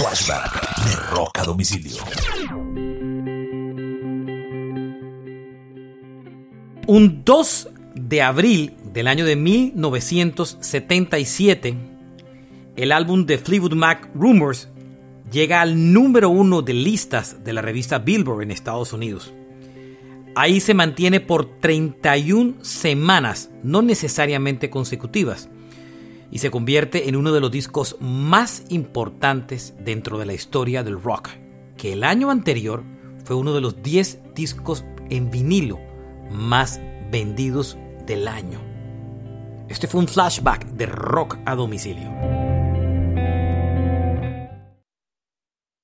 Flashback de Rock a domicilio. Un 2 de abril del año de 1977, el álbum de Fleetwood Mac Rumors llega al número uno de listas de la revista Billboard en Estados Unidos. Ahí se mantiene por 31 semanas, no necesariamente consecutivas, y se convierte en uno de los discos más importantes dentro de la historia del rock, que el año anterior fue uno de los 10 discos en vinilo más vendidos del año. Este fue un flashback de rock a domicilio.